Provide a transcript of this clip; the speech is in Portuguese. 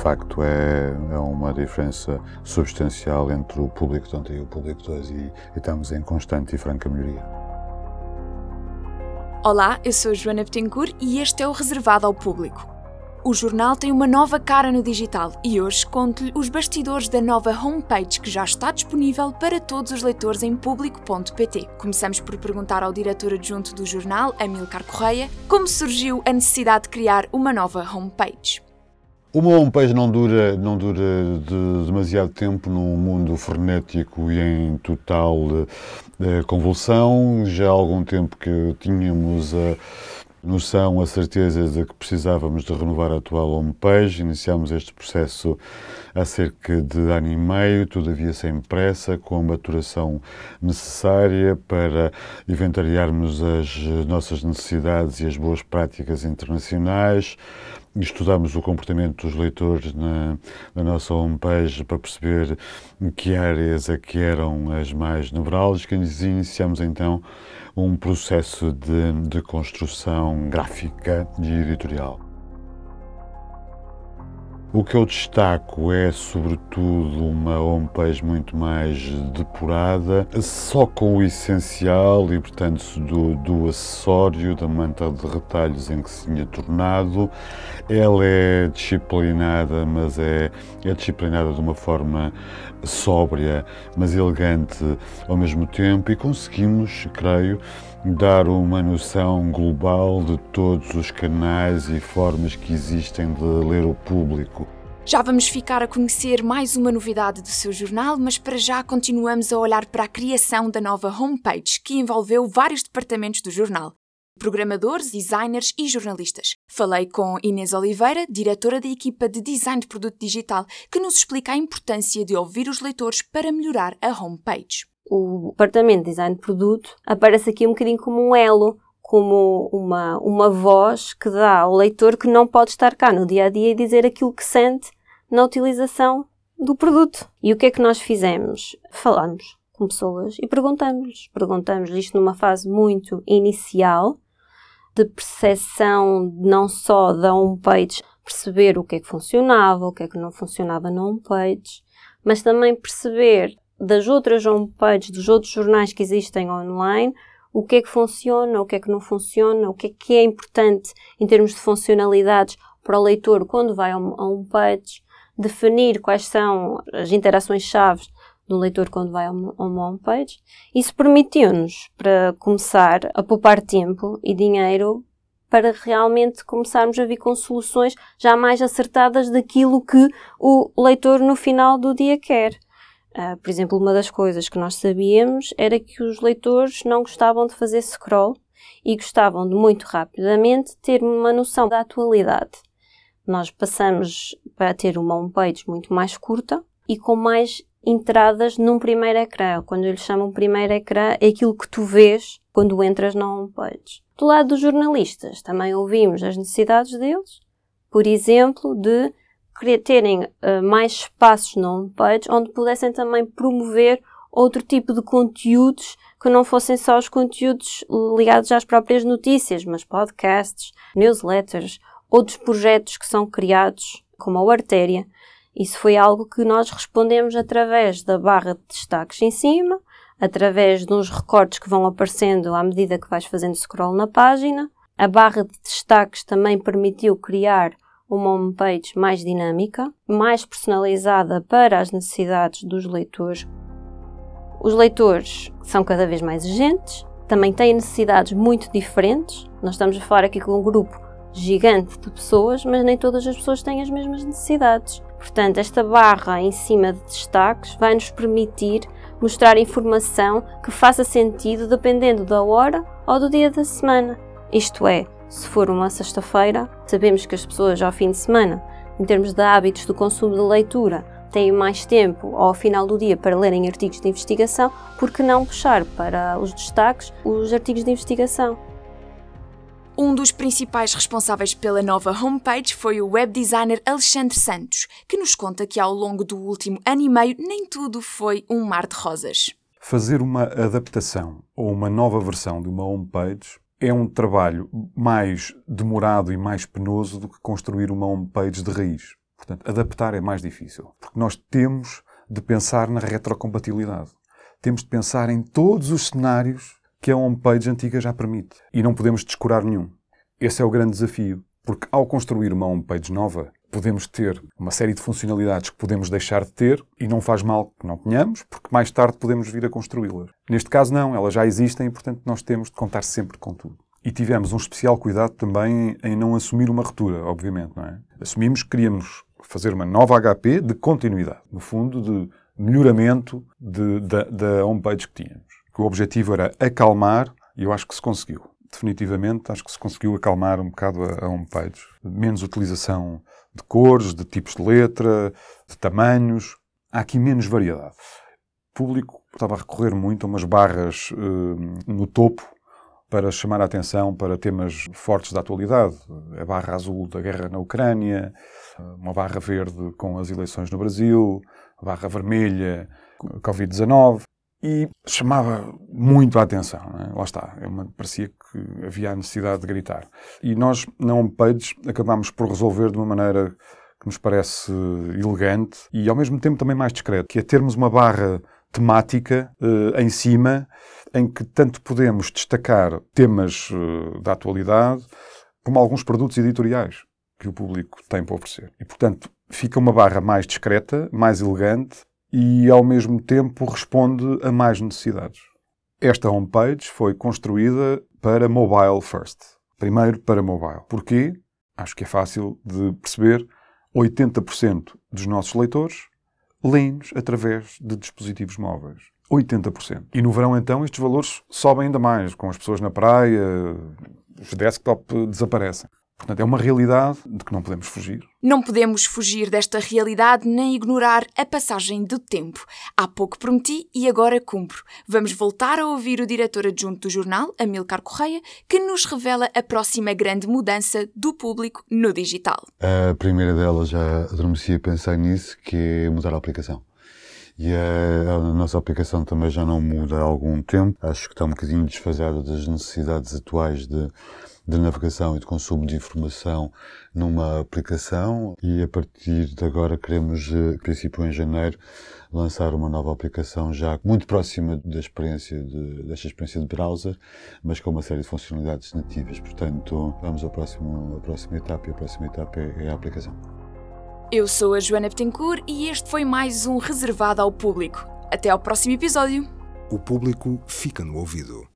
facto é, é uma diferença substancial entre o público de ontem e o público de hoje e, e estamos em constante e franca melhoria. Olá, eu sou Joana Betancourt e este é o Reservado ao Público. O jornal tem uma nova cara no digital e hoje conto-lhe os bastidores da nova homepage que já está disponível para todos os leitores em público.pt. Começamos por perguntar ao diretor adjunto do jornal, Amilcar Correia, como surgiu a necessidade de criar uma nova homepage. Uma homepage não dura, não dura de demasiado tempo num mundo frenético e em total eh, convulsão. Já há algum tempo que tínhamos a noção, a certeza de que precisávamos de renovar a atual homepage. Iniciámos este processo há cerca de ano e meio, todavia sem pressa, com a maturação necessária para inventariarmos as nossas necessidades e as boas práticas internacionais. Estudamos o comportamento dos leitores na, na nossa homepage para perceber que áreas é que eram as mais nevrálgicas e iniciamos então um processo de, de construção gráfica e editorial. O que eu destaco é, sobretudo, uma homepage muito mais depurada, só com o essencial e, portanto, do, do acessório, da manta de retalhos em que se tinha tornado. Ela é disciplinada, mas é, é disciplinada de uma forma sóbria, mas elegante ao mesmo tempo, e conseguimos, creio, dar uma noção global de todos os canais e formas que existem de ler o público. Já vamos ficar a conhecer mais uma novidade do seu jornal, mas para já continuamos a olhar para a criação da nova homepage, que envolveu vários departamentos do jornal. Programadores, designers e jornalistas. Falei com Inês Oliveira, diretora da equipa de design de produto digital, que nos explica a importância de ouvir os leitores para melhorar a homepage o departamento de design de produto aparece aqui um bocadinho como um elo, como uma, uma voz que dá ao leitor que não pode estar cá no dia a dia e dizer aquilo que sente na utilização do produto. E o que é que nós fizemos? Falamos com pessoas e perguntamos-lhes. Perguntamos isto numa fase muito inicial de percepção não só da homepage, perceber o que é que funcionava, o que é que não funcionava na homepage, mas também perceber das outras homepages, dos outros jornais que existem online, o que é que funciona, o que é que não funciona, o que é que é importante em termos de funcionalidades para o leitor quando vai a uma homepage, definir quais são as interações-chave do leitor quando vai a uma homepage. Isso permitiu-nos, para começar, a poupar tempo e dinheiro para realmente começarmos a vir com soluções já mais acertadas daquilo que o leitor no final do dia quer. Uh, por exemplo, uma das coisas que nós sabíamos era que os leitores não gostavam de fazer scroll e gostavam de muito rapidamente ter uma noção da atualidade. Nós passamos para ter uma homepage muito mais curta e com mais entradas num primeiro ecrã. Quando eles chamam primeiro ecrã, é aquilo que tu vês quando entras na homepage. Do lado dos jornalistas, também ouvimos as necessidades deles, por exemplo, de terem uh, mais espaços na homepage onde pudessem também promover outro tipo de conteúdos que não fossem só os conteúdos ligados às próprias notícias, mas podcasts, newsletters, outros projetos que são criados, como a Artéria. Isso foi algo que nós respondemos através da barra de destaques em cima, através de uns recortes que vão aparecendo à medida que vais fazendo scroll na página. A barra de destaques também permitiu criar uma homepage mais dinâmica, mais personalizada para as necessidades dos leitores. Os leitores são cada vez mais exigentes, também têm necessidades muito diferentes. Nós estamos a falar aqui com um grupo gigante de pessoas, mas nem todas as pessoas têm as mesmas necessidades. Portanto, esta barra em cima de destaques vai nos permitir mostrar informação que faça sentido dependendo da hora ou do dia da semana. Isto é, se for uma sexta-feira, sabemos que as pessoas ao fim de semana, em termos de hábitos do consumo de leitura, têm mais tempo ao final do dia para lerem artigos de investigação, por que não puxar para os destaques os artigos de investigação? Um dos principais responsáveis pela nova homepage foi o web designer Alexandre Santos, que nos conta que ao longo do último ano e meio nem tudo foi um mar de rosas. Fazer uma adaptação ou uma nova versão de uma homepage é um trabalho mais demorado e mais penoso do que construir uma homepage de raiz. Portanto, adaptar é mais difícil, porque nós temos de pensar na retrocompatibilidade. Temos de pensar em todos os cenários que a homepage antiga já permite. E não podemos descurar nenhum. Esse é o grande desafio, porque ao construir uma homepage nova, podemos ter uma série de funcionalidades que podemos deixar de ter e não faz mal que não tenhamos, porque mais tarde podemos vir a construí-las. Neste caso, não, elas já existem e, portanto, nós temos de contar sempre com tudo. E tivemos um especial cuidado também em não assumir uma ruptura, obviamente, não é? Assumimos que queríamos fazer uma nova HP de continuidade, no fundo, de melhoramento de, da, da homepage que tínhamos. O objetivo era acalmar, e eu acho que se conseguiu. Definitivamente, acho que se conseguiu acalmar um bocado a, a homepage. Menos utilização de cores, de tipos de letra, de tamanhos. Há aqui menos variedade. O público estava a recorrer muito a umas barras uh, no topo para chamar a atenção para temas fortes da atualidade. A barra azul da guerra na Ucrânia, uma barra verde com as eleições no Brasil, a barra vermelha, Covid-19, e chamava muito a atenção. É? Lá está, é parecia que havia a necessidade de gritar. E nós, na homepage, acabámos por resolver de uma maneira que nos parece elegante e ao mesmo tempo também mais discreto, que é termos uma barra temática uh, em cima em que tanto podemos destacar temas uh, da atualidade como alguns produtos editoriais que o público tem para oferecer. E, portanto, fica uma barra mais discreta, mais elegante e, ao mesmo tempo, responde a mais necessidades. Esta homepage foi construída para mobile first. Primeiro para mobile. Porquê? Acho que é fácil de perceber. 80% dos nossos leitores leem-nos através de dispositivos móveis. 80%. E no verão, então, estes valores sobem ainda mais, com as pessoas na praia, os desktop desaparecem. Portanto, é uma realidade de que não podemos fugir. Não podemos fugir desta realidade nem ignorar a passagem do tempo. Há pouco prometi e agora cumpro. Vamos voltar a ouvir o diretor adjunto do jornal, Amilcar Correia, que nos revela a próxima grande mudança do público no digital. A primeira delas, já adormeci a pensar nisso, que é mudar a aplicação. E a, a, nossa aplicação também já não muda há algum tempo. Acho que está um bocadinho desfasada das necessidades atuais de de navegação e de consumo de informação numa aplicação e a partir de agora queremos, eh, princípio em janeiro, lançar uma nova aplicação já muito próxima da experiência de, desta experiência de browser, mas com uma série de funcionalidades nativas. Portanto, vamos ao próximo, à próxima etapa e a próxima etapa é, é a aplicação. Eu sou a Joana Betancourt e este foi mais um reservado ao público. Até ao próximo episódio. O público fica no ouvido.